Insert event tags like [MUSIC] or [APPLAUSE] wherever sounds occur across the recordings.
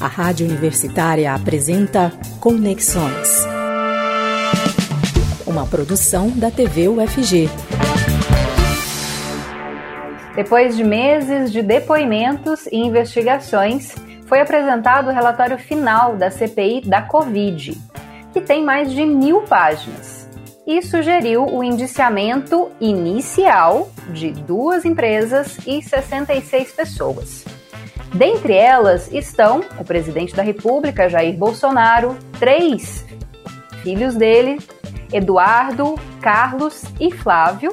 A Rádio Universitária apresenta Conexões. Uma produção da TV UFG. Depois de meses de depoimentos e investigações, foi apresentado o relatório final da CPI da Covid, que tem mais de mil páginas, e sugeriu o indiciamento inicial de duas empresas e 66 pessoas. Dentre elas estão o presidente da República, Jair Bolsonaro, três filhos dele, Eduardo, Carlos e Flávio,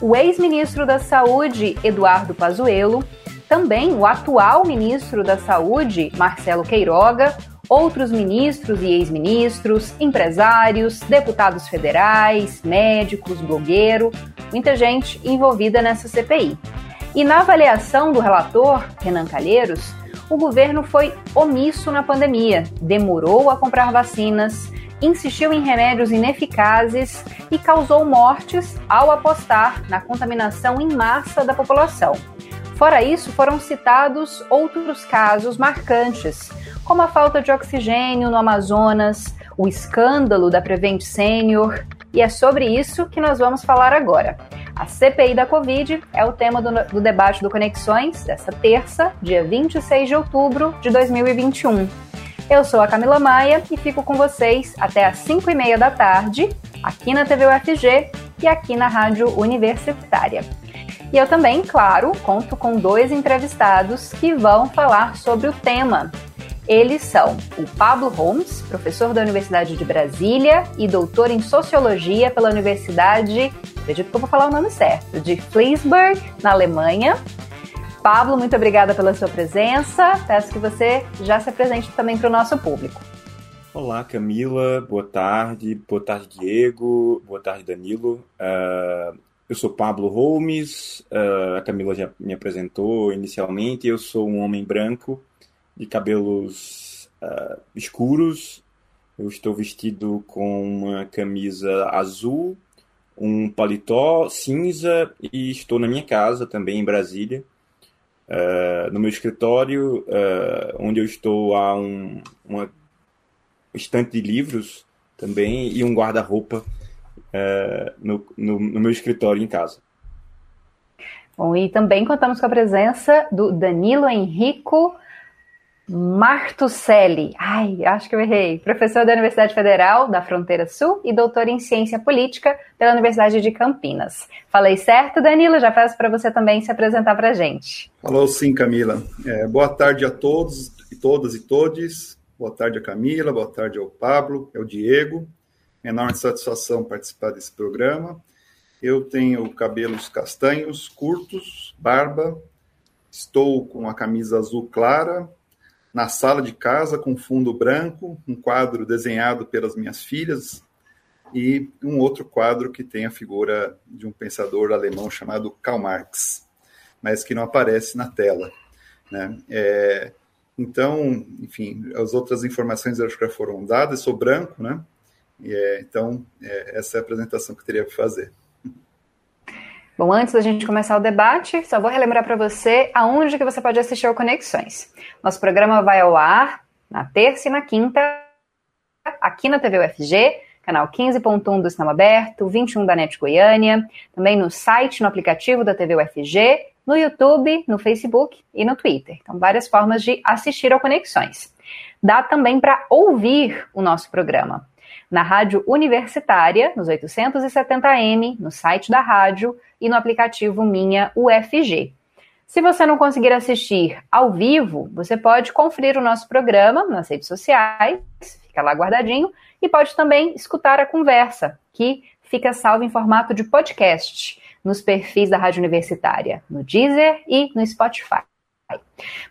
o ex-ministro da Saúde, Eduardo Pazuello, também o atual ministro da Saúde, Marcelo Queiroga, outros ministros e ex-ministros, empresários, deputados federais, médicos, blogueiro, muita gente envolvida nessa CPI. E na avaliação do relator, Renan Calheiros, o governo foi omisso na pandemia, demorou a comprar vacinas, insistiu em remédios ineficazes e causou mortes ao apostar na contaminação em massa da população. Fora isso, foram citados outros casos marcantes, como a falta de oxigênio no Amazonas, o escândalo da Prevent Senior, e é sobre isso que nós vamos falar agora. A CPI da Covid é o tema do, do debate do Conexões desta terça, dia 26 de outubro de 2021. Eu sou a Camila Maia e fico com vocês até às 5 e meia da tarde, aqui na TV UFG e aqui na Rádio Universitária. E eu também, claro, conto com dois entrevistados que vão falar sobre o tema, eles são o Pablo Holmes, professor da Universidade de Brasília e doutor em Sociologia pela Universidade, acredito que eu vou falar o nome certo, de Flensburg, na Alemanha. Pablo, muito obrigada pela sua presença. Peço que você já se apresente também para o nosso público. Olá, Camila. Boa tarde. Boa tarde, Diego. Boa tarde, Danilo. Uh, eu sou Pablo Holmes. Uh, a Camila já me apresentou inicialmente. Eu sou um homem branco de cabelos uh, escuros. Eu estou vestido com uma camisa azul, um paletó cinza e estou na minha casa também em Brasília. Uh, no meu escritório, uh, onde eu estou, há um, uma estante de livros também e um guarda-roupa uh, no, no, no, meu escritório em casa. Bom, e também contamos com a presença do Danilo Henrico Martucelli, ai, acho que eu errei, professor da Universidade Federal da Fronteira Sul e doutor em Ciência Política pela Universidade de Campinas. Falei certo, Danilo? Já peço para você também se apresentar para a gente. Falou sim, Camila. É, boa tarde a todos e todas e todes. Boa tarde a Camila, boa tarde ao Pablo, ao Diego. Enorme satisfação participar desse programa. Eu tenho cabelos castanhos, curtos, barba, estou com a camisa azul clara, na sala de casa com fundo branco, um quadro desenhado pelas minhas filhas e um outro quadro que tem a figura de um pensador alemão chamado Karl Marx, mas que não aparece na tela. Né? É, então, enfim, as outras informações acho que já foram dadas, sou branco, né? É, então, é, essa é a apresentação que eu teria que fazer. Bom, antes da gente começar o debate, só vou relembrar para você aonde que você pode assistir ao Conexões. Nosso programa vai ao ar na terça e na quinta, aqui na TV UFG, canal 15.1 do Cinema Aberto, 21 da NET Goiânia, também no site, no aplicativo da TV UFG, no YouTube, no Facebook e no Twitter. Então, várias formas de assistir ao Conexões. Dá também para ouvir o nosso programa na rádio universitária, nos 870M, no site da rádio e no aplicativo Minha UFG. Se você não conseguir assistir ao vivo, você pode conferir o nosso programa nas redes sociais, fica lá guardadinho, e pode também escutar a conversa, que fica salva em formato de podcast nos perfis da Rádio Universitária, no Deezer e no Spotify.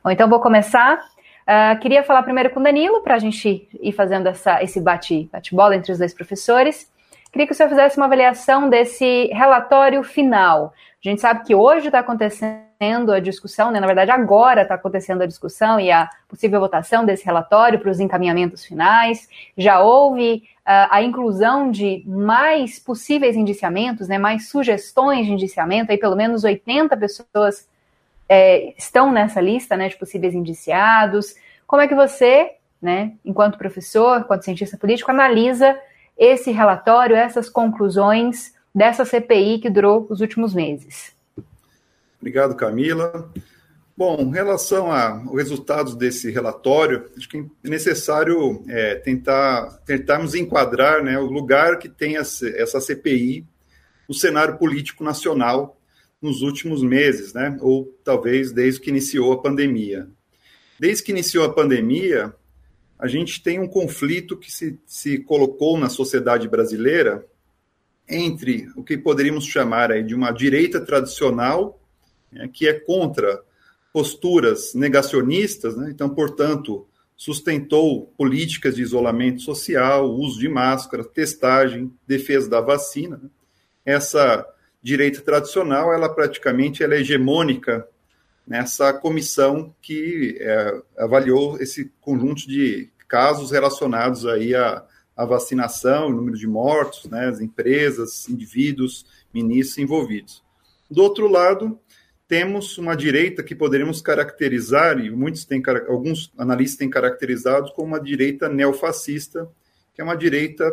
Bom, então vou começar Uh, queria falar primeiro com o Danilo, para a gente ir fazendo essa, esse bate-bola bate entre os dois professores. Queria que o senhor fizesse uma avaliação desse relatório final. A gente sabe que hoje está acontecendo a discussão, né? na verdade, agora está acontecendo a discussão e a possível votação desse relatório para os encaminhamentos finais. Já houve uh, a inclusão de mais possíveis indiciamentos, né? mais sugestões de indiciamento, aí pelo menos 80 pessoas é, estão nessa lista né, de possíveis indiciados. Como é que você, né, enquanto professor, enquanto cientista político, analisa esse relatório, essas conclusões dessa CPI que durou os últimos meses? Obrigado, Camila. Bom, em relação aos resultados desse relatório, acho que é necessário é, tentar tentarmos enquadrar né, o lugar que tem essa CPI no cenário político nacional nos últimos meses, né, ou talvez desde que iniciou a pandemia. Desde que iniciou a pandemia, a gente tem um conflito que se, se colocou na sociedade brasileira entre o que poderíamos chamar aí de uma direita tradicional, né, que é contra posturas negacionistas, né? então, portanto, sustentou políticas de isolamento social, uso de máscara, testagem, defesa da vacina. Né? Essa direita tradicional, ela praticamente ela é hegemônica nessa comissão que é, avaliou esse conjunto de casos relacionados aí à, à vacinação, o número de mortos, né, as empresas, indivíduos, ministros envolvidos. Do outro lado, temos uma direita que poderíamos caracterizar, e muitos têm, alguns analistas têm caracterizado como uma direita neofascista, que é uma direita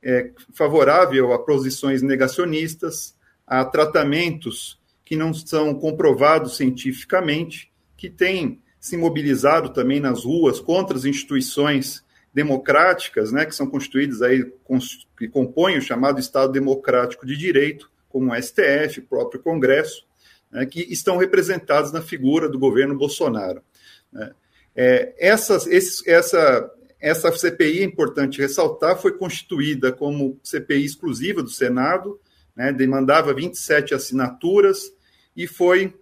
é, favorável a posições negacionistas, a tratamentos que não são comprovados cientificamente, que tem se mobilizado também nas ruas contra as instituições democráticas, né, que são constituídas aí, que compõem o chamado Estado Democrático de Direito, como o STF, o próprio Congresso, né, que estão representados na figura do governo Bolsonaro. Né. É, essas, esse, essa, essa CPI, é importante ressaltar, foi constituída como CPI exclusiva do Senado, né, demandava 27 assinaturas e foi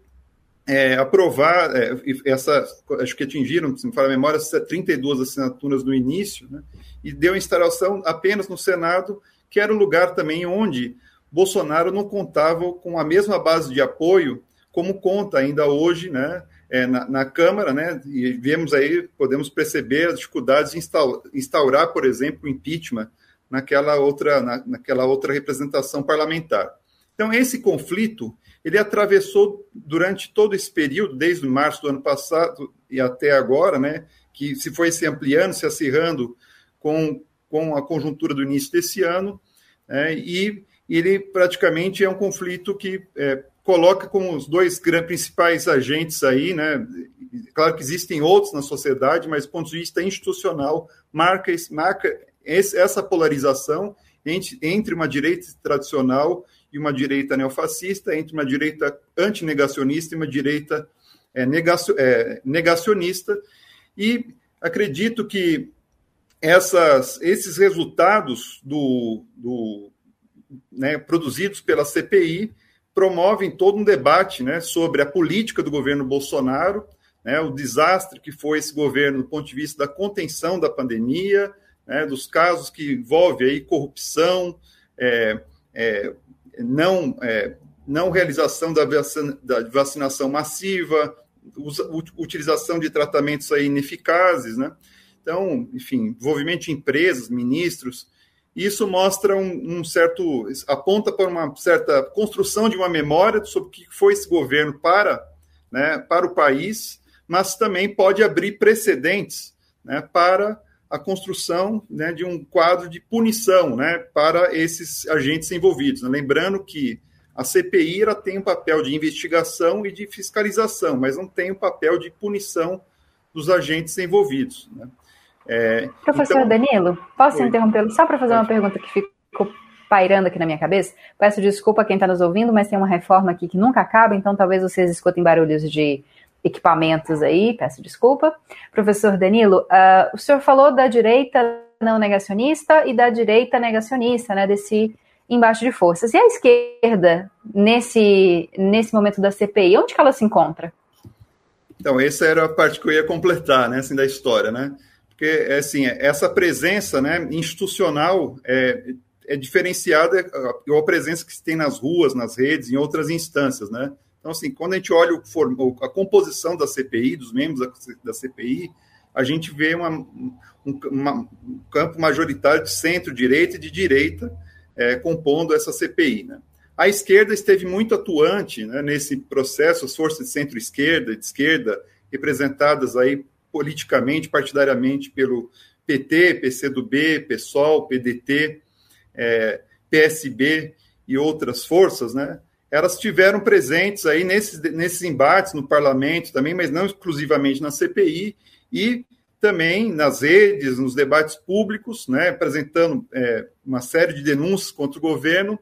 é, aprovar, é, essa, acho que atingiram, se me fala a memória, 32 assinaturas no início, né, e deu instalação apenas no Senado, que era um lugar também onde Bolsonaro não contava com a mesma base de apoio como conta ainda hoje, né, é, na, na, Câmara, né, e vemos aí, podemos perceber as dificuldades de instaurar, instaurar por exemplo, o impeachment naquela outra, na, naquela outra representação parlamentar. Então, esse conflito, ele atravessou durante todo esse período, desde março do ano passado e até agora, né, que se foi se ampliando, se acirrando com, com a conjuntura do início desse ano, né, e ele praticamente é um conflito que é, coloca como os dois principais agentes aí, né? Claro que existem outros na sociedade, mas do ponto de vista institucional, marca, marca essa polarização entre, entre uma direita tradicional e uma direita neofascista, entre uma direita antinegacionista e uma direita é, é, negacionista. E acredito que essas, esses resultados do, do né, produzidos pela CPI promovem todo um debate né, sobre a política do governo Bolsonaro, né, o desastre que foi esse governo do ponto de vista da contenção da pandemia, né, dos casos que envolvem aí corrupção, é, é, não, é, não realização da, vacina, da vacinação massiva, utilização de tratamentos aí ineficazes, né? Então, enfim, envolvimento de empresas, ministros, isso mostra um, um, certo. aponta para uma certa construção de uma memória sobre o que foi esse governo para, né, para o país, mas também pode abrir precedentes né, para a construção né, de um quadro de punição né, para esses agentes envolvidos. Lembrando que a CPI ela tem um papel de investigação e de fiscalização, mas não tem o um papel de punição dos agentes envolvidos. Né? É, Professor então... Danilo, posso interrompê-lo só para fazer uma pergunta que ficou pairando aqui na minha cabeça? Peço desculpa a quem está nos ouvindo, mas tem uma reforma aqui que nunca acaba, então talvez vocês escutem barulhos de equipamentos aí, peço desculpa. Professor Danilo, uh, o senhor falou da direita não negacionista e da direita negacionista, né, desse embaixo de forças. E a esquerda, nesse, nesse momento da CPI, onde que ela se encontra? Então, essa era a parte que eu ia completar, né, assim, da história, né? porque é assim, essa presença né, institucional é, é diferenciada a presença que se tem nas ruas, nas redes, em outras instâncias, né? Então, assim, quando a gente olha o, a composição da CPI, dos membros da, CPI, a gente vê uma, um, uma, um campo majoritário de centro-direita e de direita é, compondo essa CPI, né? A esquerda esteve muito atuante né, nesse processo, as forças de centro-esquerda, de esquerda, representadas aí politicamente, partidariamente pelo PT, PCdoB, PSOL, PDT, é, PSB e outras forças, né? Elas tiveram presentes aí nesses, nesses embates no parlamento também, mas não exclusivamente na CPI, e também nas redes, nos debates públicos, né, apresentando é, uma série de denúncias contra o governo,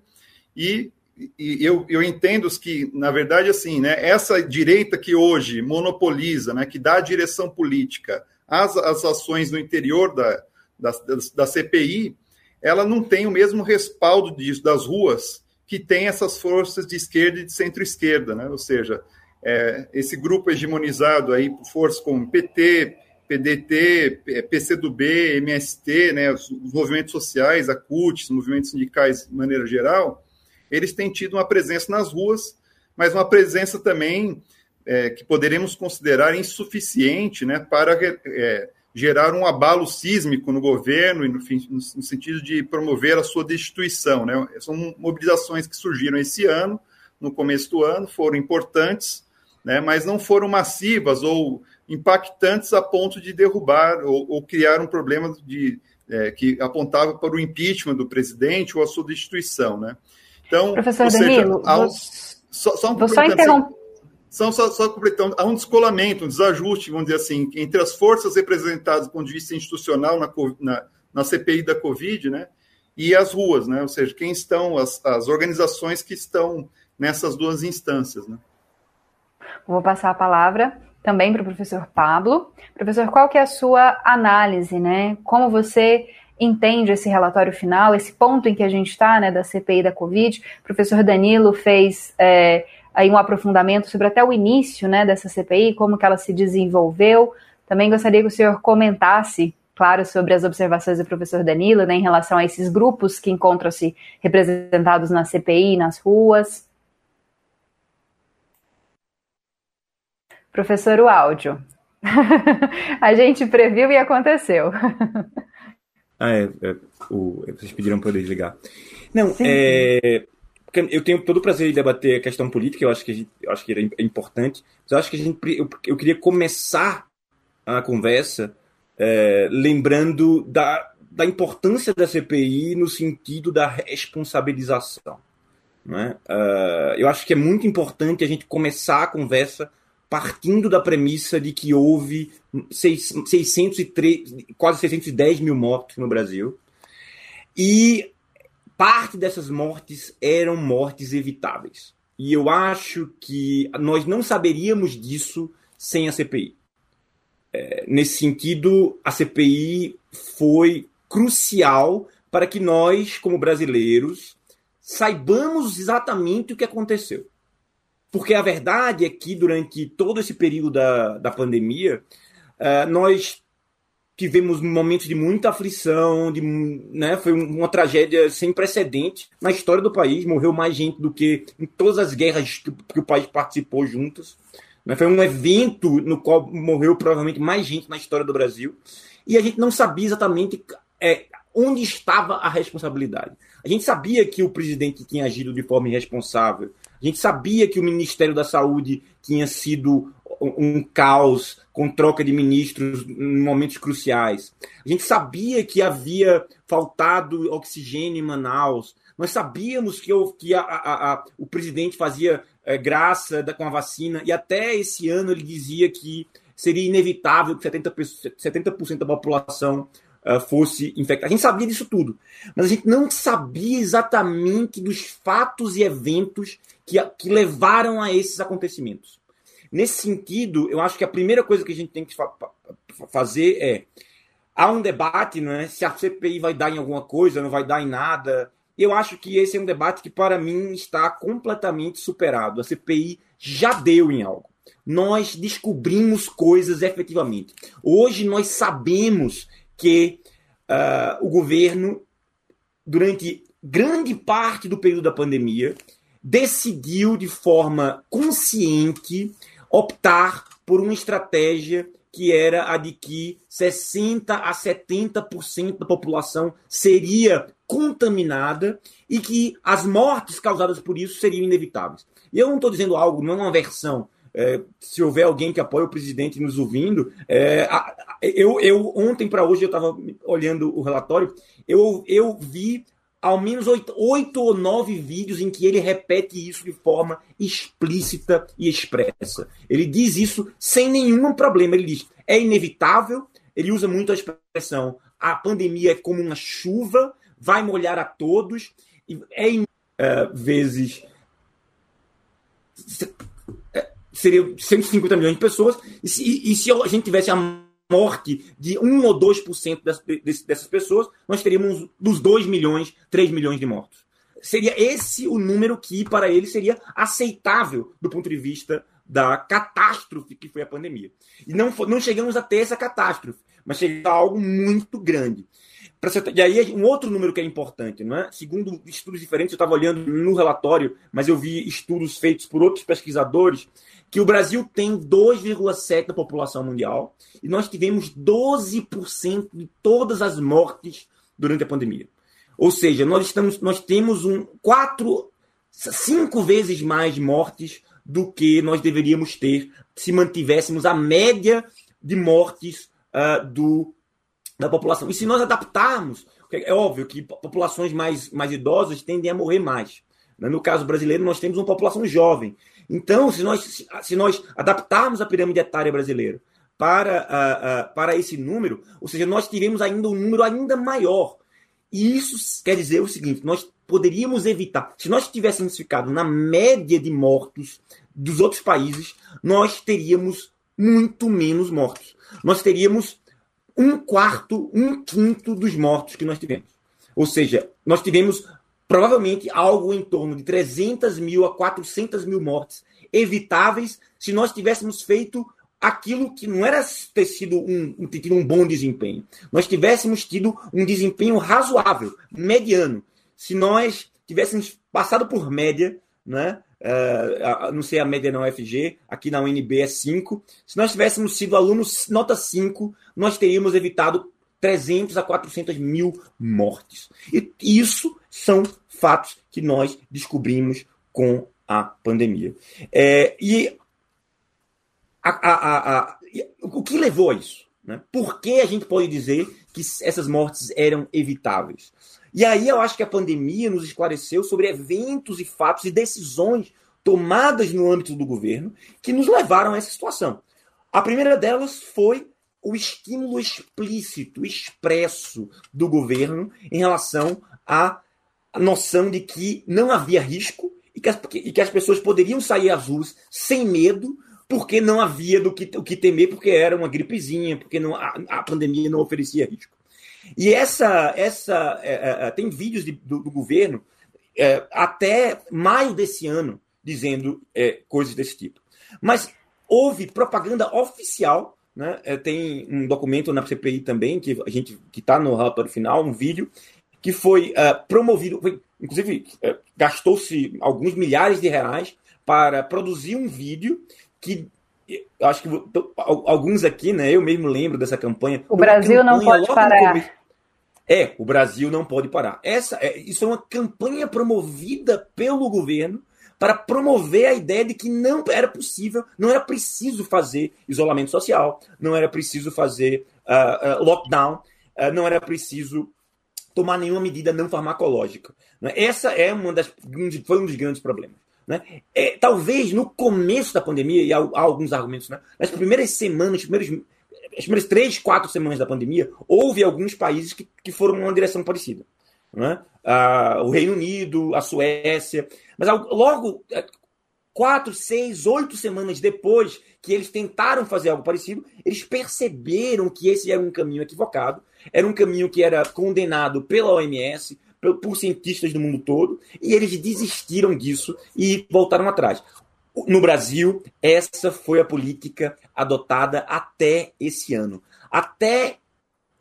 e, e eu, eu, entendo que, na verdade, assim, né, essa direita que hoje monopoliza, né, que dá a direção política às, às ações no interior da, da, da CPI, ela não tem o mesmo respaldo disso, das ruas que tem essas forças de esquerda e de centro-esquerda, né? ou seja, é, esse grupo hegemonizado aí por forças como PT, PDT, PCdoB, MST, né, os, os movimentos sociais, a CUT, os movimentos sindicais de maneira geral, eles têm tido uma presença nas ruas, mas uma presença também é, que poderemos considerar insuficiente né, para é, gerar um abalo sísmico no governo e no, no, no, sentido de promover a sua destituição. Né? São mobilizações que surgiram esse ano, no começo do ano, foram importantes, né, mas não foram massivas ou impactantes a ponto de derrubar ou, ou criar um problema de, é, que apontava para o impeachment do presidente ou a sua destituição, né? Então, Professor Danilo, seja, um, só, só, um vou só interromper. Só, só, só completando, há um descolamento, um desajuste, vamos dizer assim, entre as forças representadas do ponto de vista institucional na, na, na CPI da Covid, né? E as ruas, né? Ou seja, quem estão, as, as organizações que estão nessas duas instâncias, né? Vou passar a palavra também para o professor Pablo. Professor, qual que é a sua análise, né? Como você entende esse relatório final, esse ponto em que a gente está, né, da CPI da Covid? O professor Danilo fez é, aí um aprofundamento sobre até o início, né, dessa CPI, como que ela se desenvolveu. Também gostaria que o senhor comentasse, claro, sobre as observações do professor Danilo, né, em relação a esses grupos que encontram-se representados na CPI, nas ruas. Professor, o áudio. [LAUGHS] a gente previu e aconteceu. ah, é, é o, vocês pediram para eu desligar. Não, Sim. é, eu tenho todo o prazer de debater a questão política, eu acho que, eu acho que é importante, mas eu acho que a gente, eu, eu queria começar a conversa é, lembrando da, da importância da CPI no sentido da responsabilização. Né? Uh, eu acho que é muito importante a gente começar a conversa partindo da premissa de que houve 603, quase 610 mil mortos no Brasil. E parte dessas mortes eram mortes evitáveis. E eu acho que nós não saberíamos disso sem a CPI. É, nesse sentido, a CPI foi crucial para que nós, como brasileiros, saibamos exatamente o que aconteceu. Porque a verdade é que durante todo esse período da, da pandemia, uh, nós tivemos momentos de muita aflição, de, né, foi uma tragédia sem precedente na história do país. Morreu mais gente do que em todas as guerras que, que o país participou juntas. Né, foi um evento no qual morreu provavelmente mais gente na história do Brasil. E a gente não sabia exatamente é, onde estava a responsabilidade. A gente sabia que o presidente tinha agido de forma irresponsável, a gente sabia que o Ministério da Saúde tinha sido um caos com troca de ministros em momentos cruciais. A gente sabia que havia faltado oxigênio em Manaus. Nós sabíamos que, eu, que a, a, a, o presidente fazia é, graça da, com a vacina e até esse ano ele dizia que seria inevitável que 70%, 70 da população uh, fosse infectada. A gente sabia disso tudo, mas a gente não sabia exatamente dos fatos e eventos que, que levaram a esses acontecimentos. Nesse sentido, eu acho que a primeira coisa que a gente tem que fa fazer é há um debate, né? Se a CPI vai dar em alguma coisa, não vai dar em nada. Eu acho que esse é um debate que para mim está completamente superado. A CPI já deu em algo. Nós descobrimos coisas efetivamente. Hoje nós sabemos que uh, o governo, durante grande parte do período da pandemia, decidiu de forma consciente optar por uma estratégia que era a de que 60 a 70% da população seria contaminada e que as mortes causadas por isso seriam inevitáveis. E eu não estou dizendo algo, não é uma versão. É, se houver alguém que apoia o presidente nos ouvindo, é, eu, eu ontem para hoje eu estava olhando o relatório, eu, eu vi ao menos oito, ou nove vídeos em que ele repete isso de forma explícita e expressa. Ele diz isso sem nenhum problema. Ele diz: é inevitável. Ele usa muito a expressão: a pandemia é como uma chuva, vai molhar a todos. É uh, vezes. É, seria 150 milhões de pessoas. E se, e se a gente tivesse a morte de 1 ou 2% dessas, dessas pessoas, nós teríamos dos 2 milhões, 3 milhões de mortos. Seria esse o número que, para ele, seria aceitável do ponto de vista da catástrofe que foi a pandemia. E não, não chegamos a ter essa catástrofe, mas chegamos a algo muito grande. E aí, um outro número que é importante, não é? Segundo estudos diferentes, eu estava olhando no relatório, mas eu vi estudos feitos por outros pesquisadores que o Brasil tem 2,7% da população mundial e nós tivemos 12% de todas as mortes durante a pandemia. Ou seja, nós, estamos, nós temos um quatro, cinco vezes mais mortes do que nós deveríamos ter se mantivéssemos a média de mortes uh, do, da população. E se nós adaptarmos, é óbvio que populações mais, mais idosas tendem a morrer mais. No caso brasileiro, nós temos uma população jovem. Então, se nós, se nós adaptarmos a pirâmide etária brasileira para, uh, uh, para esse número, ou seja, nós teremos ainda um número ainda maior. E isso quer dizer o seguinte: nós poderíamos evitar, se nós tivéssemos ficado na média de mortos dos outros países, nós teríamos muito menos mortos. Nós teríamos um quarto, um quinto dos mortos que nós tivemos. Ou seja, nós tivemos provavelmente algo em torno de 300 mil a 400 mil mortes evitáveis se nós tivéssemos feito aquilo que não era ter sido um, um, tido um bom desempenho. Nós tivéssemos tido um desempenho razoável, mediano. Se nós tivéssemos passado por média, né? Uh, não sei a média na UFG, aqui na UNB é 5. Se nós tivéssemos sido alunos nota 5, nós teríamos evitado 300 a 400 mil mortes. E isso são fatos que nós descobrimos com a pandemia. É, e a, a, a, o que levou a isso? Né? Por que a gente pode dizer que essas mortes eram evitáveis? E aí eu acho que a pandemia nos esclareceu sobre eventos e fatos e decisões tomadas no âmbito do governo que nos levaram a essa situação. A primeira delas foi o estímulo explícito, expresso do governo em relação à noção de que não havia risco e que as, e que as pessoas poderiam sair às ruas sem medo, porque não havia do que, o que temer, porque era uma gripezinha, porque não, a, a pandemia não oferecia risco. E essa, essa é, é, é tem vídeos de, do, do, governo é, até maio desse ano dizendo é, coisas desse tipo. Mas houve propaganda oficial, né? É, tem um documento na CPI também que a gente que está no relatório final, um vídeo que foi promovido, foi, inclusive gastou-se alguns milhares de reais para produzir um vídeo que eu acho que alguns aqui, né? Eu mesmo lembro dessa campanha. O Brasil campanha, não pode parar. É, o Brasil não pode parar. Essa, é, isso é uma campanha promovida pelo governo para promover a ideia de que não era possível, não era preciso fazer isolamento social, não era preciso fazer uh, uh, lockdown, uh, não era preciso tomar nenhuma medida não farmacológica. Né? Essa é uma das foi um dos grandes problemas. Né? É, talvez no começo da pandemia, e há, há alguns argumentos, né? nas primeiras semanas, primeiras, as primeiras três, quatro semanas da pandemia, houve alguns países que, que foram numa direção parecida. Né? Ah, o Reino Unido, a Suécia. Mas logo, é, quatro, seis, oito semanas depois que eles tentaram fazer algo parecido, eles perceberam que esse era um caminho equivocado, era um caminho que era condenado pela OMS, por, cientistas do mundo todo, e eles desistiram disso e voltaram atrás. No Brasil, essa foi a política adotada até esse ano. Até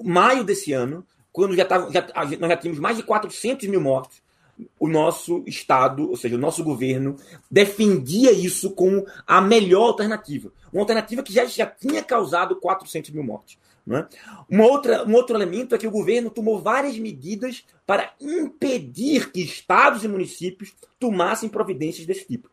maio desse ano, quando já, tava, já nós já tínhamos mais de 400 mil mortos, o nosso Estado, ou seja, o nosso governo, defendia isso como a melhor alternativa. Uma alternativa que já, já tinha causado 400 mil mortes. Né? Uma outra, um outro elemento é que o governo tomou várias medidas para impedir que estados e municípios tomassem providências desse tipo.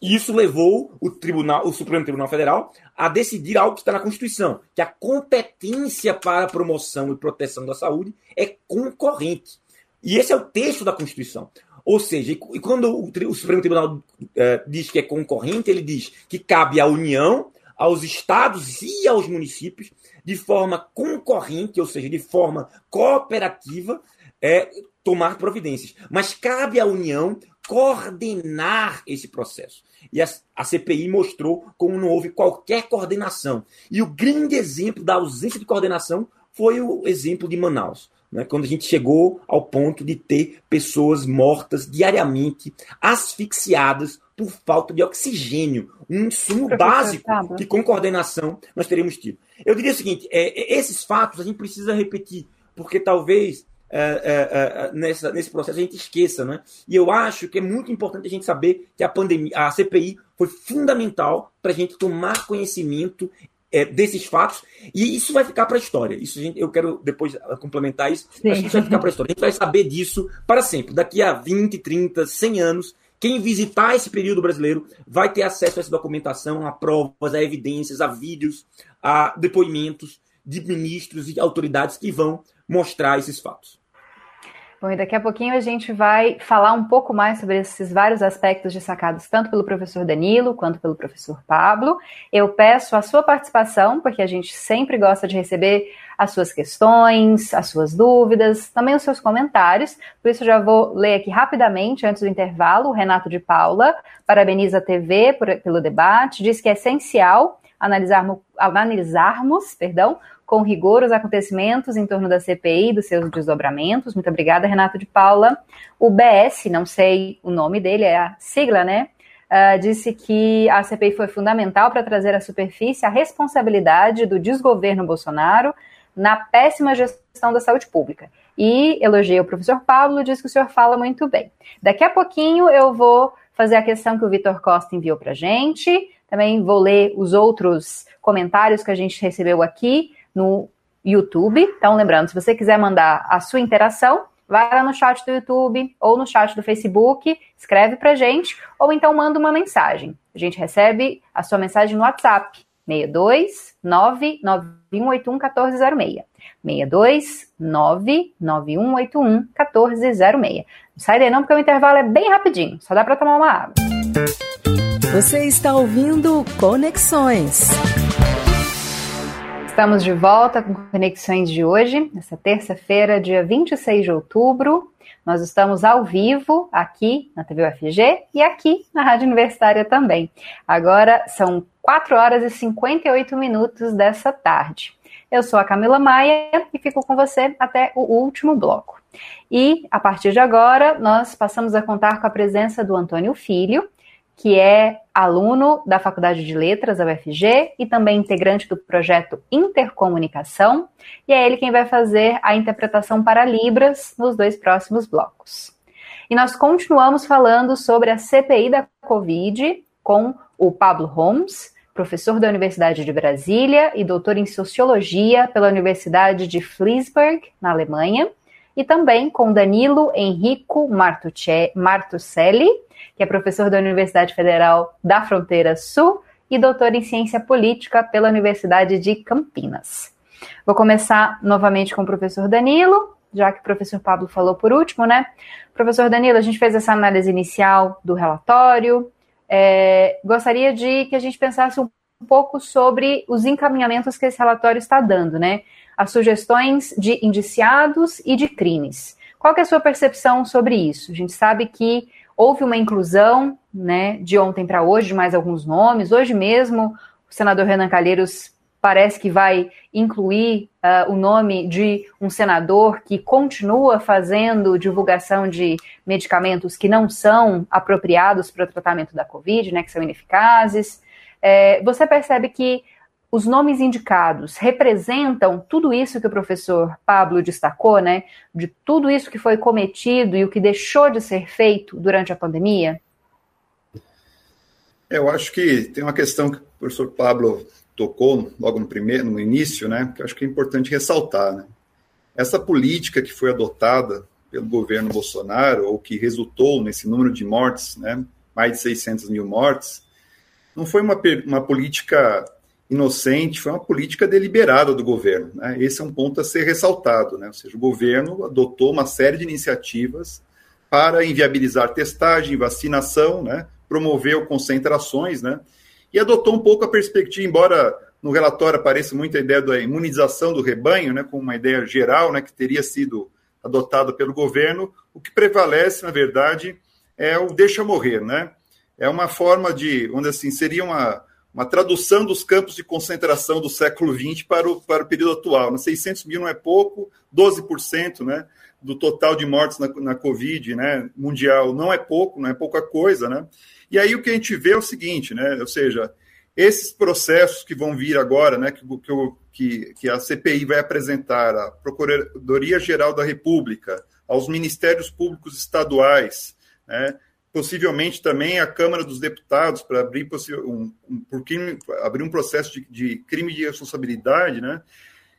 E isso levou o Tribunal, o Supremo Tribunal Federal a decidir algo que está na Constituição, que a competência para a promoção e proteção da saúde é concorrente. E esse é o texto da Constituição. Ou seja, e quando o, Supremo Tribunal é, diz que é concorrente, ele diz que cabe à União, aos estados e aos municípios, de forma concorrente, ou seja, de forma cooperativa, é, tomar providências. Mas cabe à União coordenar esse processo. E a, a, CPI mostrou como não houve qualquer coordenação. E o grande exemplo da ausência de coordenação foi o exemplo de Manaus. Né, quando a gente chegou ao ponto de ter pessoas mortas diariamente, asfixiadas por falta de oxigênio, um insumo básico que com coordenação nós teríamos tido. Eu diria o seguinte: é, é, esses fatos a gente precisa repetir, porque talvez é, é, é, nessa, nesse processo a gente esqueça, né? E eu acho que é muito importante a gente saber que a pandemia, a CPI foi fundamental para a gente tomar conhecimento é, desses fatos, e isso vai ficar para a história. Isso gente, eu quero depois complementar isso, Sim. que isso vai ficar para a história. A gente vai saber disso para sempre. Daqui a 20, 30, 100 anos, quem visitar esse período brasileiro vai ter acesso a essa documentação, a provas, a evidências, a vídeos, a depoimentos de ministros e autoridades que vão mostrar esses fatos. Bom, e daqui a pouquinho a gente vai falar um pouco mais sobre esses vários aspectos destacados tanto pelo professor Danilo quanto pelo professor Pablo. Eu peço a sua participação, porque a gente sempre gosta de receber as suas questões, as suas dúvidas, também os seus comentários. Por isso, já vou ler aqui rapidamente, antes do intervalo, o Renato de Paula parabeniza a TV por, pelo debate, diz que é essencial analisarmos, analisarmos perdão, com rigor os acontecimentos em torno da CPI e dos seus desdobramentos. Muito obrigada, Renato de Paula. O BS, não sei o nome dele, é a sigla, né? Uh, disse que a CPI foi fundamental para trazer à superfície a responsabilidade do desgoverno Bolsonaro na péssima gestão da saúde pública. E elogiei o professor Pablo, disse que o senhor fala muito bem. Daqui a pouquinho eu vou fazer a questão que o Vitor Costa enviou para gente. Também vou ler os outros comentários que a gente recebeu aqui no YouTube. Então, lembrando, se você quiser mandar a sua interação, vai lá no chat do YouTube ou no chat do Facebook, escreve pra gente, ou então manda uma mensagem. A gente recebe a sua mensagem no WhatsApp, 62 99181 1406. 62 99181 1406. Não sai daí não, porque o intervalo é bem rapidinho, só dá para tomar uma água. Você está ouvindo Conexões. Estamos de volta com Conexões de hoje, nessa terça-feira, dia 26 de outubro. Nós estamos ao vivo aqui na TV UFG e aqui na Rádio Universitária também. Agora são 4 horas e 58 minutos dessa tarde. Eu sou a Camila Maia e fico com você até o último bloco. E a partir de agora, nós passamos a contar com a presença do Antônio Filho, que é aluno da Faculdade de Letras, da UFG, e também integrante do projeto Intercomunicação, e é ele quem vai fazer a interpretação para Libras nos dois próximos blocos. E nós continuamos falando sobre a CPI da Covid com o Pablo Holmes, professor da Universidade de Brasília e doutor em Sociologia pela Universidade de Fliesberg, na Alemanha, e também com Danilo Henrico Martucelli, que é professor da Universidade Federal da Fronteira Sul e doutor em Ciência Política pela Universidade de Campinas. Vou começar novamente com o professor Danilo, já que o professor Pablo falou por último, né? Professor Danilo, a gente fez essa análise inicial do relatório. É, gostaria de que a gente pensasse um pouco sobre os encaminhamentos que esse relatório está dando, né? As sugestões de indiciados e de crimes. Qual é a sua percepção sobre isso? A gente sabe que Houve uma inclusão, né, de ontem para hoje, de mais alguns nomes. Hoje mesmo, o senador Renan Calheiros parece que vai incluir uh, o nome de um senador que continua fazendo divulgação de medicamentos que não são apropriados para o tratamento da Covid, né, que são ineficazes. É, você percebe que os nomes indicados representam tudo isso que o professor Pablo destacou, né? De tudo isso que foi cometido e o que deixou de ser feito durante a pandemia? Eu acho que tem uma questão que o professor Pablo tocou logo no primeiro, no início, né? Que eu acho que é importante ressaltar, né? Essa política que foi adotada pelo governo Bolsonaro, ou que resultou nesse número de mortes, né? Mais de 600 mil mortes, não foi uma, uma política inocente, foi uma política deliberada do governo. Né? Esse é um ponto a ser ressaltado. Né? Ou seja, o governo adotou uma série de iniciativas para inviabilizar testagem, vacinação, né? promoveu concentrações, né? e adotou um pouco a perspectiva, embora no relatório apareça muita ideia da imunização do rebanho, né? como uma ideia geral né? que teria sido adotada pelo governo, o que prevalece, na verdade, é o deixa morrer. Né? É uma forma de, dizer assim, seria uma uma tradução dos campos de concentração do século XX para o, para o período atual. 600 mil não é pouco, 12% né, do total de mortes na, na Covid né, mundial não é pouco, não é pouca coisa. Né? E aí o que a gente vê é o seguinte, né, ou seja, esses processos que vão vir agora, né, que, que, que a CPI vai apresentar à Procuradoria-Geral da República, aos Ministérios Públicos Estaduais, né, possivelmente também a Câmara dos Deputados para abrir um, um, por crime, abrir um processo de, de, crime de responsabilidade, né?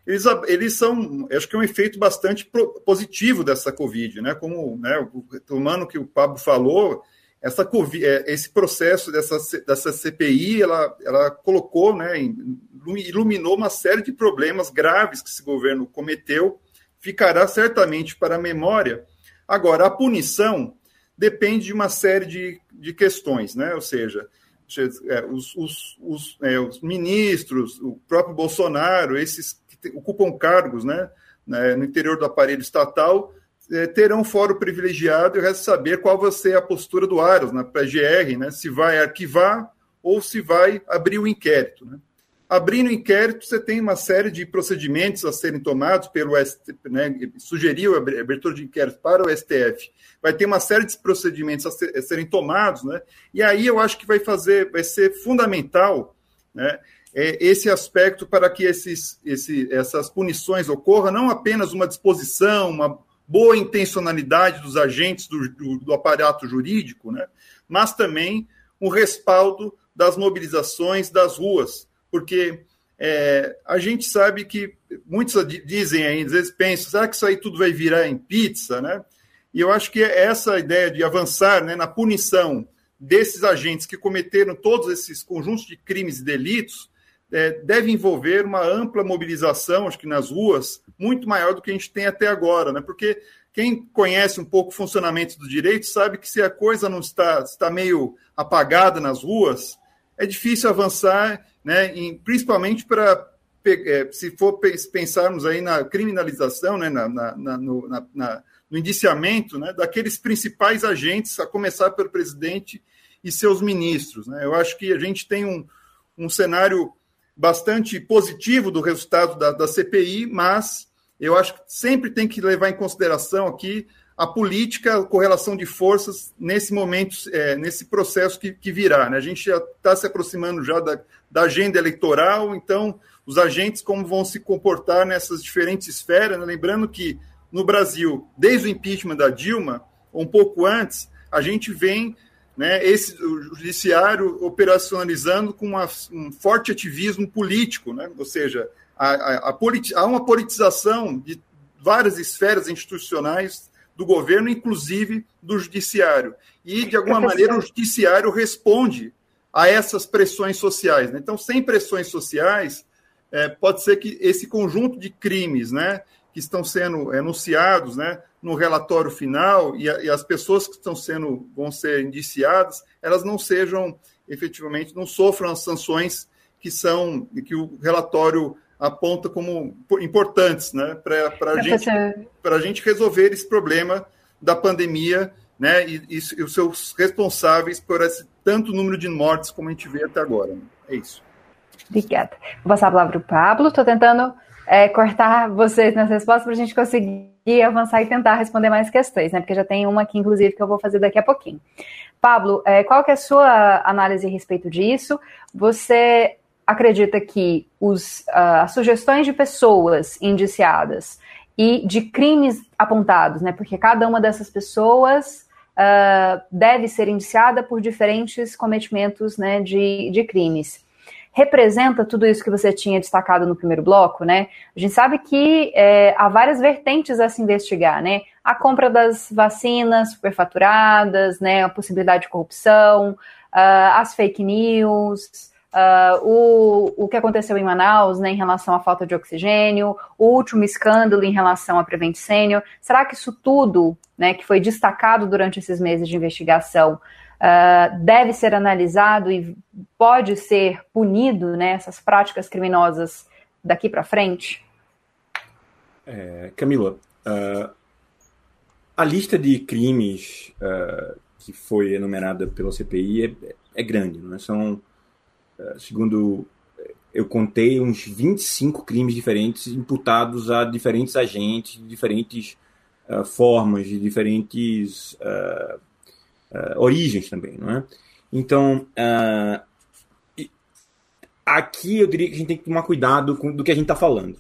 Eles, eles são, acho que é um efeito bastante positivo dessa Covid, né? Como, né, tomando o que o Pablo falou, essa COVID, é, esse processo dessa, dessa CPI, ela, ela colocou, né, iluminou uma série de problemas graves que esse governo cometeu, ficará certamente para a memória. Agora, a punição depende de uma série de, de questões, né? Ou seja, é, os, os, os, é, os, ministros, o próprio Bolsonaro, esses que ocupam cargos né, né, no interior do aparelho estatal, é, terão fórum privilegiado e resta saber qual vai ser a postura do Aros na PGR, né, se vai arquivar ou se vai abrir o inquérito. Né. Abrindo inquérito, você tem uma série de procedimentos a serem tomados pelo STF, né, sugeriu a abertura de inquérito para o STF. Vai ter uma série de procedimentos a, ser, a serem tomados, né? E aí eu acho que vai fazer, vai ser fundamental, né? É, esse aspecto para que esses, esse, essas punições ocorram, não apenas uma disposição, uma boa intencionalidade dos agentes do, do, do aparato jurídico, né? mas também o respaldo das mobilizações das ruas, porque é, a gente sabe que muitos dizem ainda, às vezes pensam, será que isso aí tudo vai virar em pizza, né? E eu acho que essa ideia de avançar né, na punição desses agentes que cometeram todos esses conjuntos de crimes e delitos é, deve envolver uma ampla mobilização, acho que nas ruas, muito maior do que a gente tem até agora, né? Porque quem conhece um pouco o funcionamento do direito sabe que se a coisa não está, está meio apagada nas ruas, é difícil avançar né, em, principalmente para é, se for pensarmos aí na criminalização, né, na, na, no, na, no indiciamento né, daqueles principais agentes, a começar pelo presidente e seus ministros. Né? Eu acho que a gente tem um, um cenário bastante positivo do resultado da, da CPI, mas eu acho que sempre tem que levar em consideração aqui a política, a correlação de forças nesse momento, é, nesse processo que, que virá. Né? A gente já está se aproximando já da, da, agenda eleitoral, então os agentes como vão se comportar nessas diferentes esferas. Né? Lembrando que no Brasil, desde o impeachment da Dilma, um pouco antes, a gente vem né, esse, o judiciário operacionalizando com uma, um forte ativismo político, né? ou seja, há uma politização de várias esferas institucionais do governo, inclusive do judiciário. E, de alguma maneira, o judiciário responde a essas pressões sociais. Né? Então, sem pressões sociais, é, pode ser que esse conjunto de crimes né, que estão sendo enunciados né, no relatório final e, a, e, as pessoas que estão sendo vão ser indiciadas, elas não sejam efetivamente, não sofram as sanções que são que o relatório aponta como importantes né, para a gente, gente resolver esse problema da pandemia né, e, e, e, os seus responsáveis por esse tanto número de mortes como a gente vê até agora. Né? É isso. Obrigada. Vou passar a palavra para o Pablo. Estou tentando é, cortar vocês nas respostas para a gente conseguir avançar e tentar responder mais questões, né? Porque já tem uma aqui, inclusive, que eu vou fazer daqui a pouquinho. Pablo, é, qual que é a sua análise a respeito disso? Você acredita que os, uh, as sugestões de pessoas indiciadas e de crimes apontados, né? Porque cada uma dessas pessoas uh, deve ser indiciada por diferentes cometimentos né, de, de crimes. Representa tudo isso que você tinha destacado no primeiro bloco, né? A gente sabe que é, há várias vertentes a se investigar, né? A compra das vacinas superfaturadas, né? A possibilidade de corrupção, uh, as fake news, Uh, o, o que aconteceu em Manaus né, em relação à falta de oxigênio, o último escândalo em relação à Prevent Senior. Será que isso tudo né, que foi destacado durante esses meses de investigação uh, deve ser analisado e pode ser punido, né, essas práticas criminosas daqui para frente? É, Camila, uh, a lista de crimes que foi enumerada pela CPI é, é grande, não é? São segundo eh, eu contei, uns 25 crimes diferentes imputados a diferentes agentes, de diferentes uh, formas, de diferentes uh, uh, origens também, não é? Então, aqui eu diria que a gente tem que tomar cuidado com do que a gente está falando.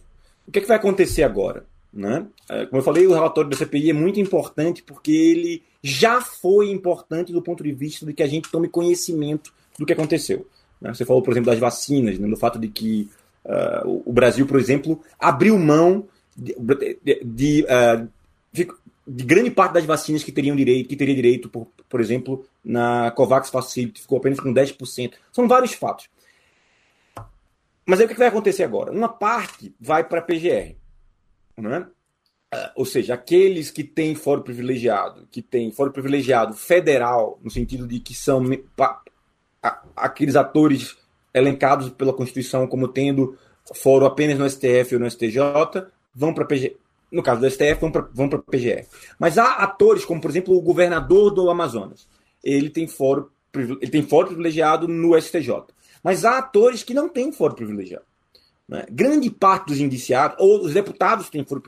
O que, é que vai acontecer agora? Né? Como eu falei, o relatório da CPI é muito importante porque ele já foi importante do ponto de vista de que a gente tome conhecimento do que aconteceu. Né? Você falou, por exemplo, das vacinas, né? no fato de que uh, o Brasil, por exemplo, abriu mão de, de, de, uh, de, grande parte das vacinas que teriam direito, que teria direito, por, por exemplo, na COVAX Facility, ficou apenas com 10%. São vários fatos. Mas aí o que vai acontecer agora? Uma parte vai para a PGR. Né? Uh, ou seja, aqueles que têm foro privilegiado, que têm foro privilegiado federal, no sentido de que são aqueles atores elencados pela Constituição como tendo foro apenas no STF ou no STJ vão para PG. No caso do STF, vão para vão a PGR. Mas há atores, como por exemplo o governador do Amazonas. Ele tem foro, ele tem foro privilegiado no STJ. Mas há atores que não têm foro privilegiado. Né? Grande parte dos indiciados, ou os deputados têm foro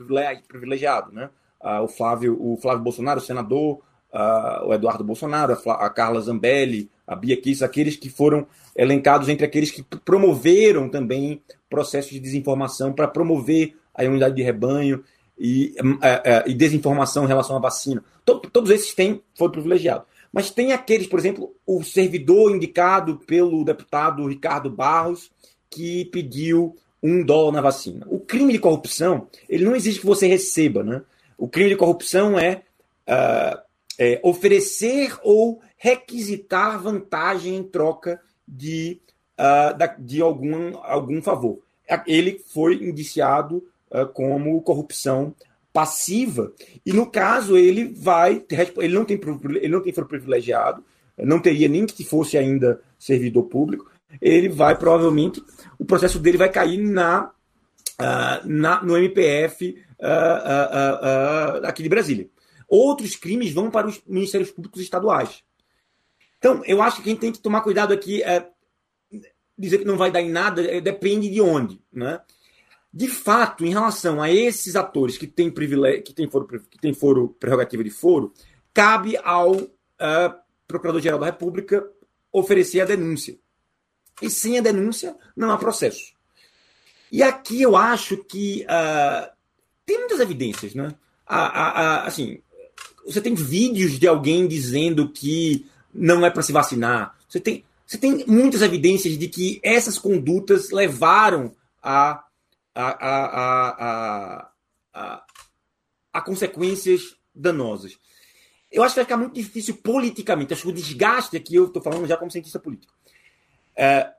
privilegiado. Né? Ah, o, Flávio, o Flávio Bolsonaro, o senador, uh, o Eduardo Bolsonaro, a, a, Carla Zambelli, a Bia aqueles que foram elencados entre aqueles que promoveram também processos de desinformação para promover a imunidade de rebanho e, uh, uh, e, desinformação em relação à vacina. Todo, todos esses têm, foram privilegiados. Mas tem aqueles, por exemplo, o servidor indicado pelo deputado Ricardo Barros, que pediu um dólar na vacina. O crime de corrupção, ele não exige que você receba, né? O crime de corrupção é uh, é, oferecer ou requisitar vantagem em troca de, uh, de algum, algum favor. Ele foi indiciado uh, como corrupção passiva e no caso ele vai ele não tem ele não tem foro privilegiado não teria nem que fosse ainda servidor público ele vai provavelmente o processo dele vai cair na, uh, na no MPF uh, aqui de Brasília Outros crimes vão para os ministérios públicos estaduais. Então, eu acho que a gente tem que tomar cuidado aqui. É, dizer que não vai dar em nada é, depende de onde. Né? De fato, em relação a esses atores que têm privilégio, que têm foro, que têm foro prerrogativa de foro, cabe ao uh, Procurador-Geral da República oferecer a denúncia. E sem a denúncia, não há processo. E aqui eu acho que uh, tem muitas evidências, né? A, a, a, assim, você tem vídeos de alguém dizendo que não é para se vacinar. Você tem, você tem muitas evidências de que essas condutas levaram a, a, a, a, a consequências danosas. Eu acho que vai ficar muito difícil politicamente. Acho que o desgaste aqui, eu estou falando já como cientista político. É,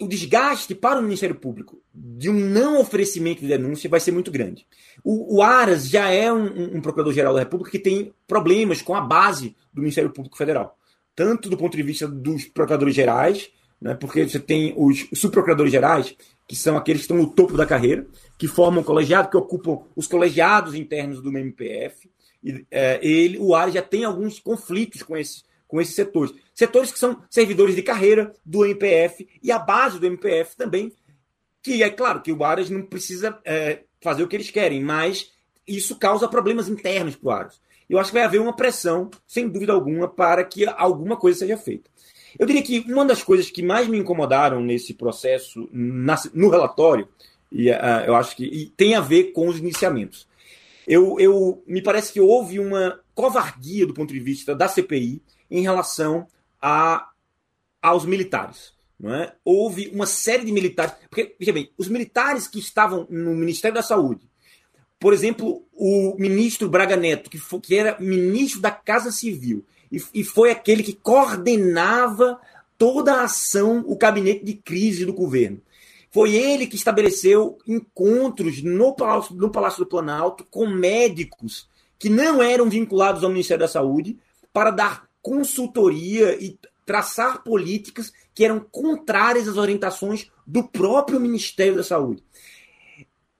o desgaste para o Ministério Público de um não oferecimento de denúncia vai ser muito grande. O, o Aras já é um, um Procurador-Geral da República que tem problemas com a base do Ministério Público Federal, tanto do ponto de vista dos procuradores gerais, né, porque você tem os, subprocuradores gerais, que são aqueles que estão no topo da carreira, que formam colegiado, que ocupam os colegiados internos do MPF. E, é, ele, o Aras já tem alguns conflitos com esses com esses setores. Setores que são servidores de carreira do MPF e a base do MPF também, que é claro que o Aras não precisa é, fazer o que eles querem, mas isso causa problemas internos para o Aras. Eu acho que vai haver uma pressão, sem dúvida alguma, para que alguma coisa seja feita. Eu diria que uma das coisas que mais me incomodaram nesse processo, na, no relatório, e uh, eu acho que tem a ver com os iniciamentos. Eu, eu me parece que houve uma covardia do ponto de vista da CPI em relação a, aos militares. É? Houve uma série de militares. Porque, veja bem, os militares que estavam no Ministério da Saúde, por exemplo, o ministro Braga Neto, que, foi, que era ministro da Casa Civil, e, e foi aquele que coordenava toda a ação, o gabinete de crise do governo. Foi ele que estabeleceu encontros no Palácio, no Palácio do Planalto com médicos que não eram vinculados ao Ministério da Saúde para dar consultoria e traçar políticas que eram contrárias às orientações do próprio Ministério da Saúde.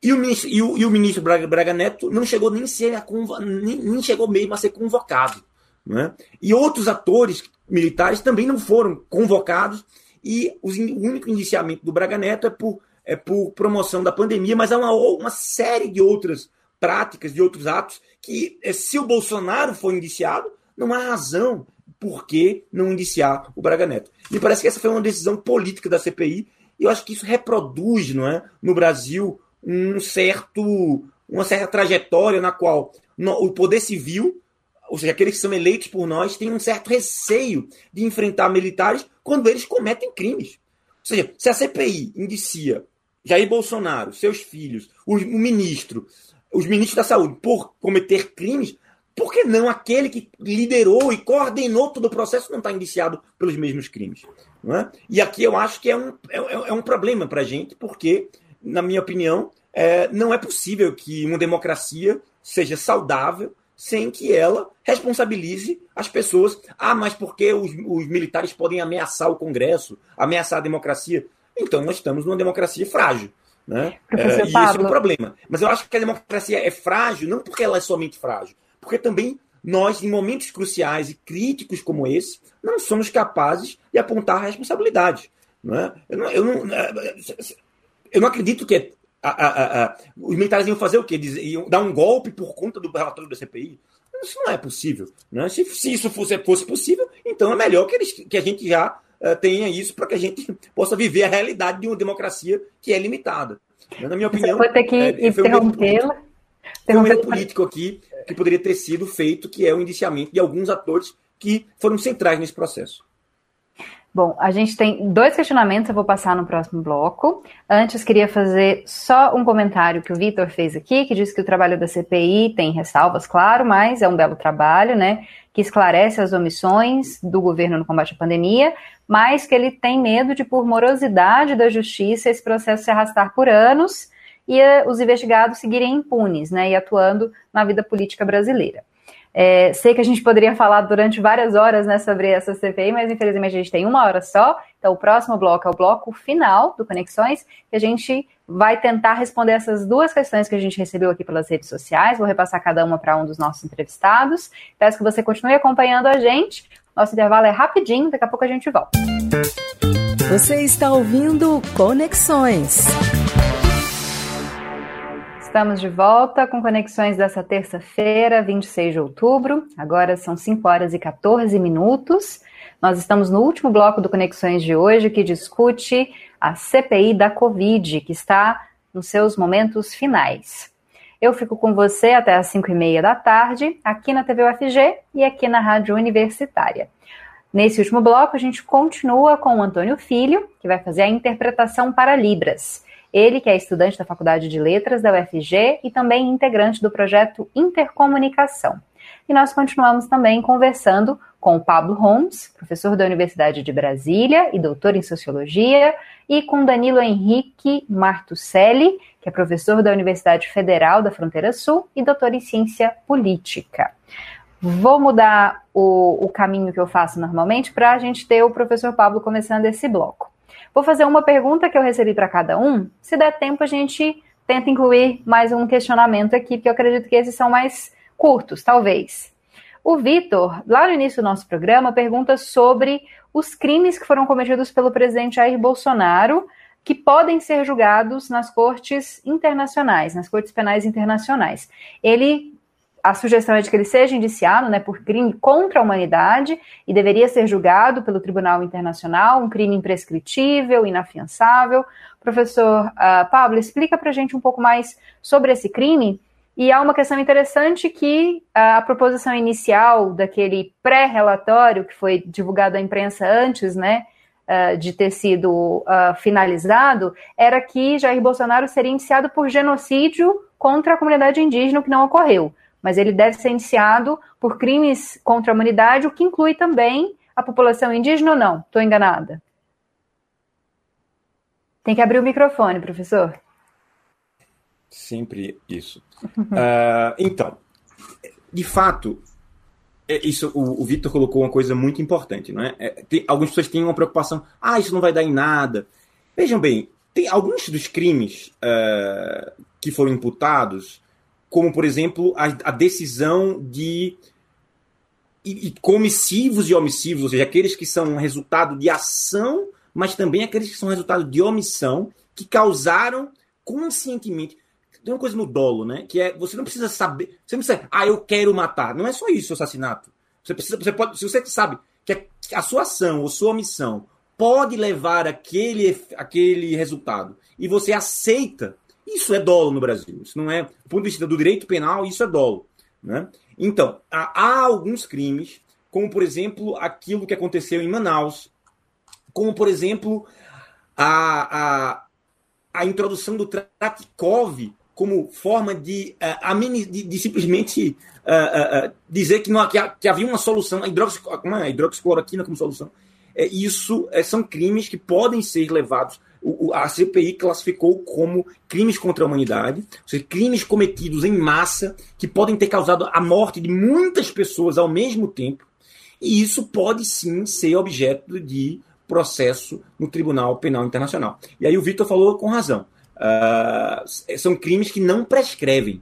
E o, ministro, e o, e o ministro Braga, Braga, Neto não chegou nem, ser a, nem, nem, chegou mesmo a ser convocado. Né? E outros atores militares também não foram convocados, e o único indiciamento do Braga Neto é por, é por promoção da pandemia, mas há uma, uma série de outras práticas, de outros atos, que é, se o Bolsonaro for indiciado, não há razão por que não indiciar o Braga Neto. Me parece que essa foi uma decisão política da CPI, e eu acho que isso reproduz não é, no Brasil um certo, uma certa trajetória na qual o poder civil, ou seja, aqueles que são eleitos por nós, têm um certo receio de enfrentar militares quando eles cometem crimes. Ou seja, se a CPI indicia Jair Bolsonaro, seus filhos, o, ministro, os ministros da saúde por cometer crimes, por que não aquele que liderou e coordenou todo o processo não está indiciado pelos mesmos crimes? É? E aqui eu acho que é um, é, é um problema para a gente, porque na minha opinião, é, não é possível que uma democracia seja saudável sem que ela responsabilize as pessoas. Ah, mas porque os, os militares podem ameaçar o Congresso, ameaçar a democracia? Então nós estamos numa democracia frágil. Né? É, e esse é o problema. Mas eu acho que a democracia é frágil não porque ela é somente frágil, porque também nós, em momentos cruciais e críticos como esse, não somos capazes de apontar a responsabilidade. Não é? eu, não, eu, não, eu não acredito que a, a, a, os militares iam fazer o quê? Iam dar um golpe por conta do relatório da CPI? Isso não é possível. Né? Se, se isso fosse, fosse possível, então é melhor que, eles, que a gente já uh, tenha isso para que a gente possa viver a realidade de uma democracia que é limitada. Na minha opinião. Você vou ter que é, interrompê-la. Tem um erro político aqui que poderia ter sido feito, que é o indiciamento de alguns atores que foram centrais nesse processo. Bom, a gente tem dois questionamentos, eu vou passar no próximo bloco. Antes, queria fazer só um comentário que o Vitor fez aqui, que diz que o trabalho da CPI tem ressalvas, claro, mas é um belo trabalho, né? Que esclarece as omissões do governo no combate à pandemia, mas que ele tem medo de, por morosidade da justiça, esse processo se arrastar por anos e uh, os investigados seguirem impunes, né? E atuando na vida política brasileira. É, sei que a gente poderia falar durante várias horas né, sobre essa CPI, mas infelizmente a gente tem uma hora só. Então, o próximo bloco é o bloco final do Conexões, que a gente vai tentar responder essas duas questões que a gente recebeu aqui pelas redes sociais. Vou repassar cada uma para um dos nossos entrevistados. Peço que você continue acompanhando a gente. Nosso intervalo é rapidinho, daqui a pouco a gente volta. Você está ouvindo Conexões. Estamos de volta com conexões dessa terça-feira, 26 de outubro. Agora são 5 horas e 14 minutos. Nós estamos no último bloco do Conexões de hoje, que discute a CPI da Covid, que está nos seus momentos finais. Eu fico com você até às 5 e meia da tarde, aqui na TV UFG e aqui na Rádio Universitária. Nesse último bloco, a gente continua com o Antônio Filho, que vai fazer a interpretação para Libras. Ele, que é estudante da Faculdade de Letras da UFG e também integrante do projeto Intercomunicação. E nós continuamos também conversando com o Pablo Holmes, professor da Universidade de Brasília e doutor em Sociologia, e com Danilo Henrique Martucelli, que é professor da Universidade Federal da Fronteira Sul e doutor em Ciência Política. Vou mudar o, o caminho que eu faço normalmente para a gente ter o professor Pablo começando esse bloco. Vou fazer uma pergunta que eu recebi para cada um. Se der tempo, a gente tenta incluir mais um questionamento aqui, porque eu acredito que esses são mais curtos, talvez. O Vitor, lá no início do nosso programa, pergunta sobre os crimes que foram cometidos pelo presidente Jair Bolsonaro, que podem ser julgados nas cortes internacionais, nas cortes penais internacionais. Ele a sugestão é de que ele seja indiciado né, por crime contra a humanidade e deveria ser julgado pelo Tribunal Internacional, um crime imprescritível, inafiançável. Professor uh, Pablo, explica para a gente um pouco mais sobre esse crime. E há uma questão interessante que a proposição inicial daquele pré-relatório que foi divulgado à imprensa antes, né, uh, de ter sido uh, finalizado, era que Jair Bolsonaro seria indiciado por genocídio contra a comunidade indígena, o que não ocorreu mas ele deve ser indiciado por crimes contra a humanidade, o que inclui também a população indígena ou não? Estou enganada? Tem que abrir o microfone, professor. Sempre isso. uh, [LAUGHS] então, de fato, é isso, o, o Victor colocou uma coisa muito importante, não é? é tem, algumas pessoas têm uma preocupação, ah, isso não vai dar em nada. Vejam bem, tem alguns dos crimes uh, que foram imputados como, por exemplo, a, a decisão de e, e comissivos e omissivos, ou seja, aqueles que são resultado de ação, mas também aqueles que são resultado de omissão, que causaram conscientemente. Tem uma coisa no dolo, né? Que é você não precisa saber. Você não precisa, ah, eu quero matar. Não é só isso o assassinato. Você precisa, você pode, se você sabe que a, sua ação ou sua omissão pode levar aquele, aquele resultado e você aceita isso é dolo no Brasil. Isso não é, do ponto de vista do direito penal, isso é dolo. Né? Então, há, alguns crimes, como por exemplo aquilo que aconteceu em Manaus, como por exemplo a, a, a introdução do Tratikov como forma de, uh, de, de simplesmente uh, uh, dizer que, não, que, que, havia uma solução, a, como é? a hidroxicloroquina como solução. É, isso é, são crimes que podem ser levados a CPI classificou como crimes contra a humanidade, ou seja, crimes cometidos em massa que podem ter causado a morte de muitas pessoas ao mesmo tempo, e isso pode sim ser objeto de processo no Tribunal Penal Internacional. E aí o Vitor falou com razão. Uh, são crimes que não prescrevem.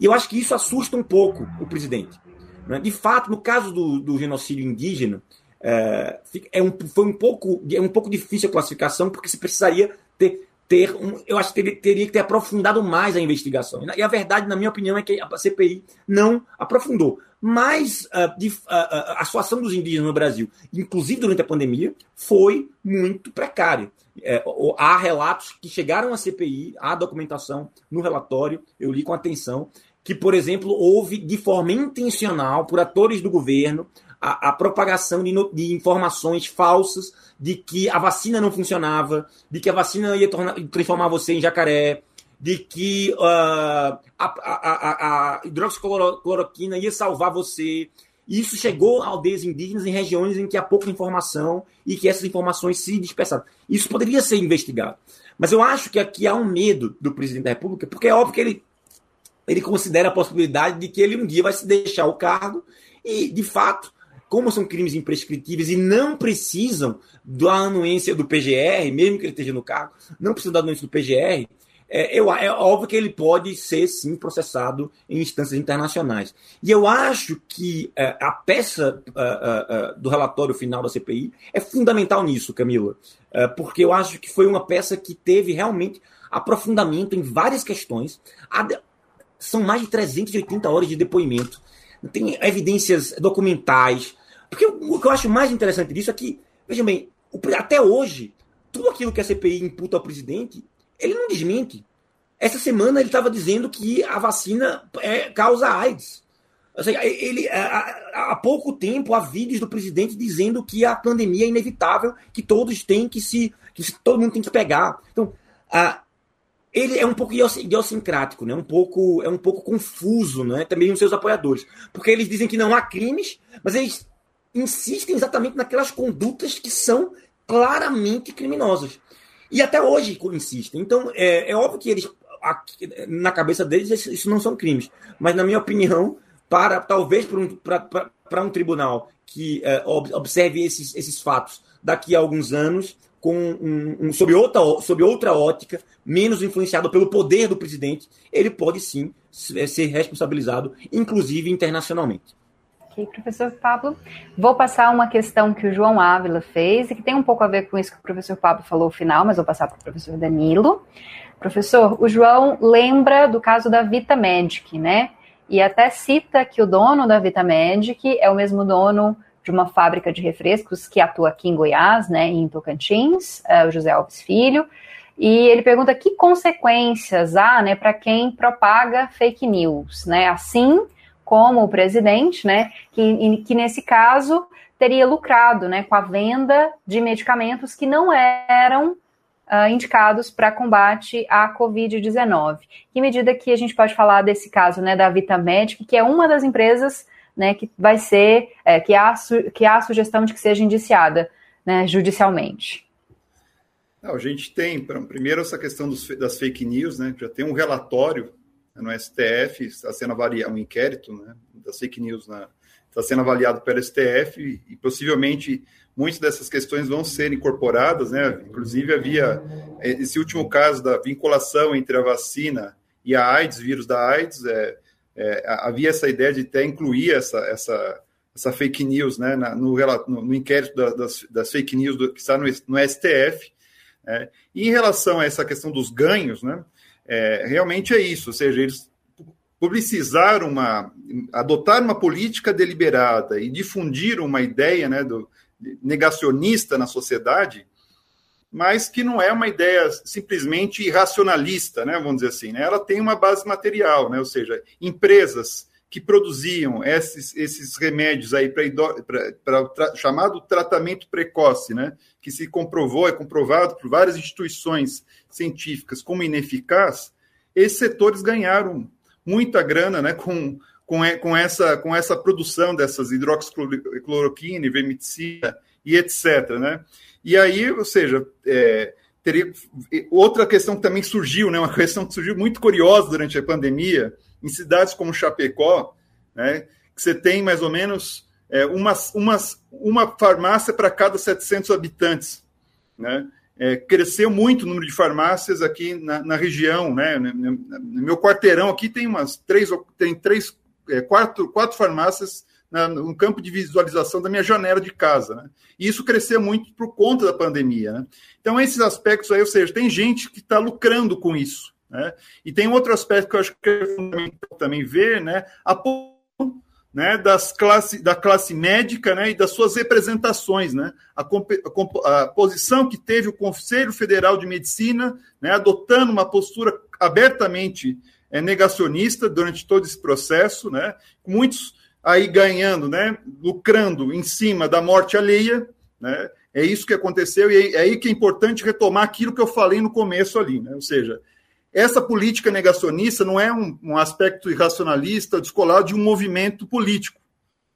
E eu acho que isso assusta um pouco o presidente. Né? De fato, no caso do, do genocídio indígena, é, é um, foi um pouco, é um pouco difícil a classificação, porque se precisaria ter, ter um, eu acho que teria, teria, que ter aprofundado mais a investigação. E a verdade, na minha opinião, é que a CPI não aprofundou. Mas uh, de, uh, a situação dos indígenas no Brasil, inclusive durante a pandemia, foi muito precária. É, há relatos que chegaram à CPI, há documentação no relatório, eu li com atenção, que, por exemplo, houve de forma intencional por atores do governo a, a propagação de, de, informações falsas de que a vacina não funcionava, de que a vacina ia tornar, transformar você em jacaré, de que uh, a, a, a, hidroxicloroquina ia salvar você. Isso chegou a aldeias indígenas em regiões em que há pouca informação e que essas informações se dispersaram. Isso poderia ser investigado. Mas eu acho que aqui há um medo do presidente da República, porque é óbvio que ele, ele considera a possibilidade de que ele um dia vai se deixar o cargo e, de fato, como são crimes imprescritíveis e não precisam da anuência do PGR, mesmo que ele esteja no cargo, não precisam da anuência do PGR, é, eu, é óbvio que ele pode ser, sim, processado em instâncias internacionais. E eu acho que é, a peça é, é, é do relatório final da CPI é fundamental nisso, Camila, porque eu acho que foi uma peça que teve realmente aprofundamento em várias questões. São mais de 380 horas de depoimento. Tem evidências documentais, porque o, que eu acho mais interessante disso é que, vejam bem, até hoje, tudo aquilo que a CPI imputa ao presidente, ele não desmente. Essa semana ele estava dizendo que a vacina é, causa AIDS. Seja, ele, há, há, pouco tempo há vídeos do presidente dizendo que a pandemia é inevitável, que todos têm que se. que todo mundo tem que pegar. Então, a, ele é um pouco idiosincrático, né? um pouco, é um pouco confuso, né? também os seus apoiadores. Porque eles dizem que não há crimes, mas eles insistem exatamente naquelas condutas que são claramente criminosas. E até hoje insistem. Então, é, é óbvio que eles, aqui, na cabeça deles, isso não são crimes. Mas, na minha opinião, para talvez para um, um tribunal que é, observe esses, esses fatos daqui a alguns anos, com um, um, sob, outra, sob outra ótica, menos influenciado pelo poder do presidente, ele pode sim ser responsabilizado, inclusive internacionalmente. Ok, professor Pablo. Vou passar uma questão que o João Ávila fez e que tem um pouco a ver com isso que o professor Pablo falou no final, mas vou passar para o professor Danilo. Professor, o João lembra do caso da Vita Magic, né? e até cita que o dono da Vitamedic é o mesmo dono de uma fábrica de refrescos que atua aqui em Goiás, né, em Tocantins, é, o José Alves Filho. E ele pergunta que consequências há, né, para quem propaga fake news, né? Assim como o presidente, né, que, que nesse caso teria lucrado, né, com a venda de medicamentos que não eram uh, indicados para combate à Covid-19. Que medida que a gente pode falar desse caso, né, da Vitamedic, que é uma das empresas, né, que vai ser, é, que, há, que há a sugestão de que seja indiciada, né, judicialmente. Não, a gente tem, primeiro, essa questão dos, das fake news, né? Já tem um relatório no STF, está sendo avaliado um inquérito né, das fake news, na, está sendo avaliado pelo STF e, e, possivelmente muitas dessas questões vão ser incorporadas, né? Inclusive havia esse último caso da vinculação entre a vacina e a AIDS, vírus da AIDS, é, é, havia essa ideia de até incluir essa, essa, essa fake news, né? Na, no, no, no, inquérito da, das, das, fake news do, que está no, no STF. É, e em relação a essa questão dos ganhos, né, é, realmente é isso, ou seja, eles publicizaram uma, adotar uma política deliberada e difundir uma ideia né, do, negacionista na sociedade, mas que não é uma ideia simplesmente irracionalista, né, vamos dizer assim. Né? Ela tem uma base material, né, ou seja, empresas que produziam esses, esses remédios aí para tra, chamado tratamento precoce, né, que se comprovou, é comprovado por várias instituições científicas como ineficaz, esses setores ganharam muita grana né, com, com, com, essa, com essa produção dessas hidroxicloroquina, vermicida e etc. Né? E aí, ou seja, é, teria outra questão que também surgiu, né, uma questão que surgiu muito curiosa durante a pandemia, em cidades como Chapecó, né, que você tem mais ou menos é, uma, farmácia para cada 700 habitantes. Né? É, cresceu muito o número de farmácias aqui na, na região. Né? No, meu quarteirão aqui tem umas três, tem três, é, quatro, quatro farmácias na, no campo de visualização da minha janela de casa. Né? E isso cresceu muito por conta da pandemia. Né? Então, esses aspectos aí, ou seja, tem gente que está lucrando com isso. Né? E tem outro aspecto que eu acho que é fundamental também ver, né? A né, das classe, da classe médica né, e das suas representações. Né, a, a, a, posição que teve o Conselho Federal de Medicina, né, adotando uma postura abertamente é, negacionista durante todo esse processo, né, muitos aí ganhando, né, lucrando em cima da morte alheia. Né, é isso que aconteceu, e é aí que é importante retomar aquilo que eu falei no começo ali, né, ou seja, essa política negacionista não é um, um aspecto irracionalista descolado de um movimento político.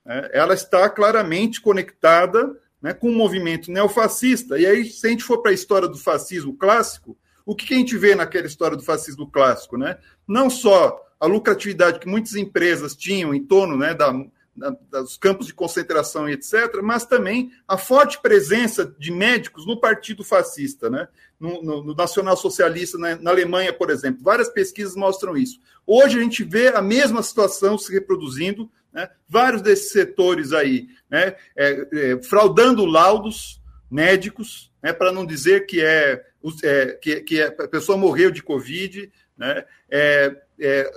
Né? Ela está claramente conectada né, com o um movimento neofascista. E aí, se a gente for para a história do fascismo clássico, o que, que a gente vê naquela história do fascismo clássico? Né? Não só a lucratividade que muitas empresas tinham em torno né, da, dos campos de concentração e etc., mas também a forte presença de médicos no partido fascista, né? no, no, no nacional socialista na, na, Alemanha, por exemplo. Várias pesquisas mostram isso. Hoje a gente vê a mesma situação se reproduzindo, né? vários desses setores aí né? É, é, fraudando laudos médicos, né? para não dizer que, é, é, que, que a pessoa morreu de Covid, né? É, é,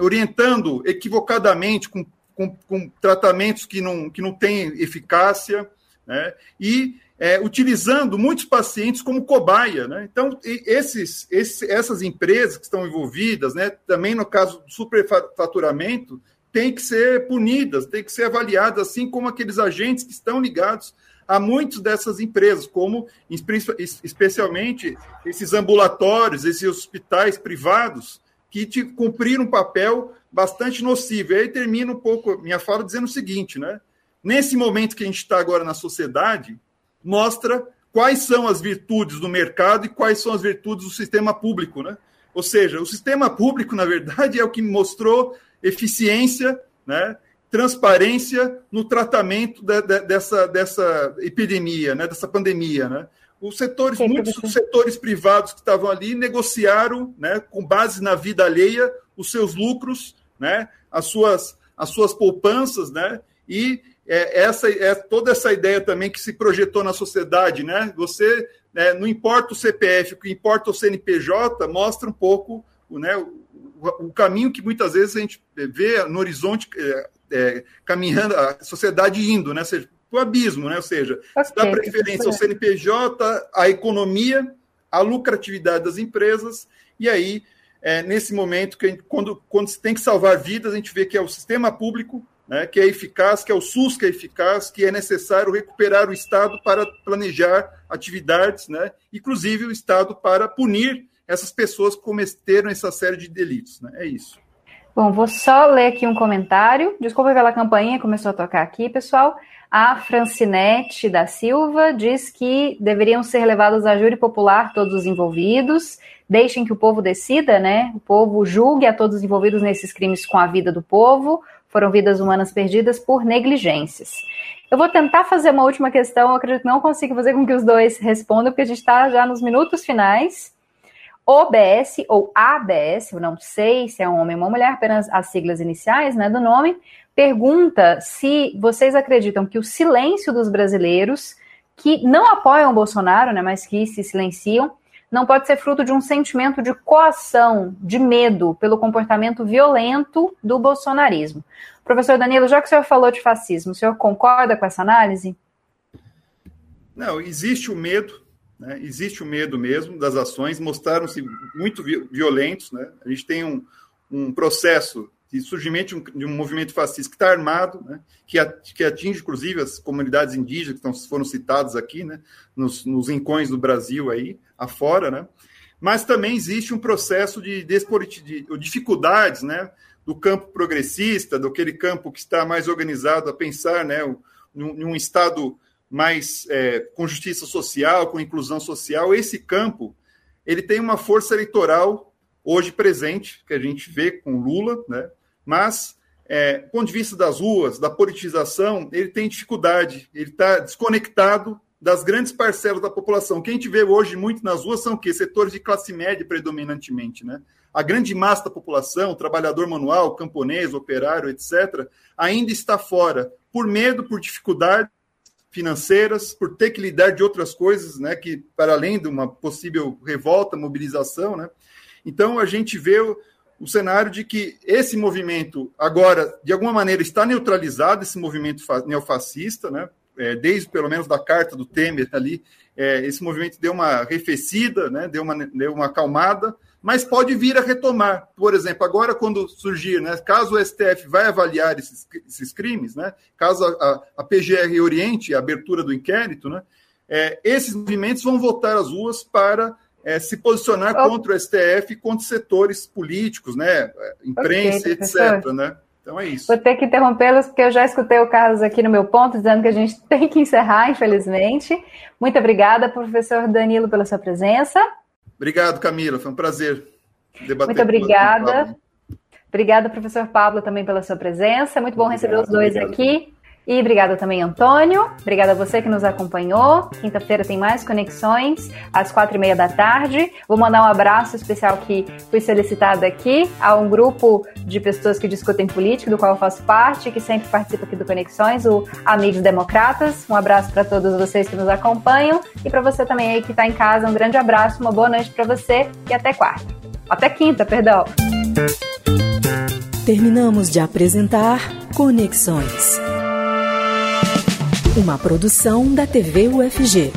orientando equivocadamente com com, com tratamentos que não, que não têm eficácia, né? e é, utilizando muitos pacientes como cobaia. Né? Então, esses, essas empresas que estão envolvidas, né, também no caso do superfaturamento, têm que ser punidas, têm que ser avaliadas, assim como aqueles agentes que estão ligados a muitas dessas empresas, como especialmente esses ambulatórios, esses hospitais privados, que te, cumpriram um papel bastante nocivo. E aí termina um pouco minha fala dizendo o seguinte, né? Nesse momento que a gente está agora na sociedade, mostra quais são as virtudes do mercado e quais são as virtudes do sistema público, né? Ou seja, o sistema público, na verdade, é o que mostrou eficiência, né? transparência no tratamento de, de, dessa, dessa epidemia, né? dessa pandemia. Né? Os setores, Sim, muitos setores privados que estavam ali negociaram, né, com base na vida alheia, os seus lucros né, as, suas, as suas poupanças, né, e é, essa, é toda essa ideia também que se projetou na sociedade, né, você, né, não importa o CPF, o que importa o CNPJ, mostra um pouco né, o, o, caminho que muitas vezes a gente vê no horizonte é, é, caminhando, a sociedade indo, né? Seja, o abismo, né? Ou seja, okay, dá preferência ao CNPJ, à economia, à lucratividade das empresas, e aí, é, nesse momento, que gente, quando, quando se tem que salvar vidas, a gente vê que é o sistema público né, que é eficaz, que é o SUS que é eficaz, que é necessário recuperar o Estado para planejar atividades, né, inclusive o Estado para punir essas pessoas que cometeram essa série de delitos. Né? É isso. Bom, vou só ler aqui um comentário. Desculpa pela campainha, começou a tocar aqui, pessoal. A Francinete da Silva diz que deveriam ser levados a júri popular todos os envolvidos. Deixem que o povo decida, né? O povo julgue a todos os envolvidos nesses crimes com a vida do povo foram vidas humanas perdidas por negligências. Eu vou tentar fazer uma última questão, eu acredito que não consigo fazer com que os dois respondam, porque a gente está já nos minutos finais. OBS ou ABS, eu não sei se é um homem ou uma mulher, apenas as siglas iniciais né, do nome, pergunta se vocês acreditam que o silêncio dos brasileiros que não apoiam o Bolsonaro, né, mas que se silenciam, não pode ser fruto de um sentimento de coação, de medo pelo comportamento violento do bolsonarismo. Professor Danilo, já que o senhor falou de fascismo, o senhor concorda com essa análise? Não, existe o medo, né? existe o medo mesmo das ações, mostraram-se muito violentos. Né? A gente tem um, um processo de surgimento de um, de um movimento fascista que está armado, né, que, que, atinge inclusive as comunidades indígenas que foram citadas aqui, né, nos, nos rincões do Brasil aí, afora, né, mas também existe um processo de, de, de dificuldades, né, do campo progressista, daquele campo que está mais organizado a pensar, né, em um estado mais é, com justiça social, com inclusão social, esse campo ele tem uma força eleitoral hoje presente, que a gente vê com Lula, né? Mas, é, do ponto de vista das ruas, da politização, ele tem dificuldade, ele está desconectado das grandes parcelas da população. O que a gente vê hoje muito nas ruas são o quê? Setores de classe média predominantemente, né? A grande massa da população, trabalhador manual, camponês, operário, etc., ainda está fora, por medo, por dificuldade financeiras, por ter que lidar de outras coisas, né, que para além de uma possível revolta, mobilização, né? Então a gente vê o cenário de que esse movimento agora, de alguma maneira, está neutralizado, esse movimento neofascista, né? É, desde pelo menos da carta do Temer ali, é, esse movimento deu uma arrefecida, né? deu, uma, deu uma acalmada, mas pode vir a retomar. Por exemplo, agora quando surgir, né, caso o STF vai avaliar esses, esses crimes, né, caso a, a, PGR oriente a abertura do inquérito, né, é, esses movimentos vão voltar às ruas para é, se posicionar oh. contra o STF e contra setores políticos, né? Imprensa, okay, etc. Né? Então é isso. Vou ter que interrompê-los, porque eu já escutei o Carlos aqui no meu ponto, dizendo que a gente [LAUGHS] tem que encerrar, infelizmente. Muito obrigada, professor Danilo, pela sua presença. Obrigado, Camila. Foi um prazer debater Muito obrigada. Obrigada, professor Pablo, também pela sua presença. Muito bom obrigado, receber os dois obrigado. aqui. E obrigada também, Antônio. Obrigada a você que nos acompanhou. Quinta-feira tem mais conexões, às quatro e meia da tarde. Vou mandar um abraço especial que fui solicitada aqui a um grupo de pessoas que discutem política, do qual eu faço parte, que sempre participa aqui do Conexões, o Amigos Democratas. Um abraço para todos vocês que nos acompanham e para você também aí que está em casa. Um grande abraço, uma boa noite para você e até quarta. Até quinta, perdão. Terminamos de apresentar Conexões uma produção da TV UFG.